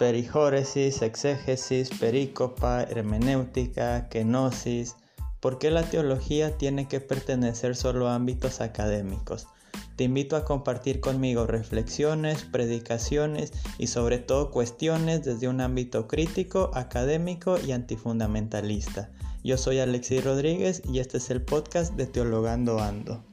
perijóresis, exégesis, perícopa, hermenéutica, kenosis. ¿Por qué la teología tiene que pertenecer solo a ámbitos académicos? Te invito a compartir conmigo reflexiones, predicaciones y sobre todo cuestiones desde un ámbito crítico, académico y antifundamentalista. Yo soy Alexis Rodríguez y este es el podcast de Teologando Ando.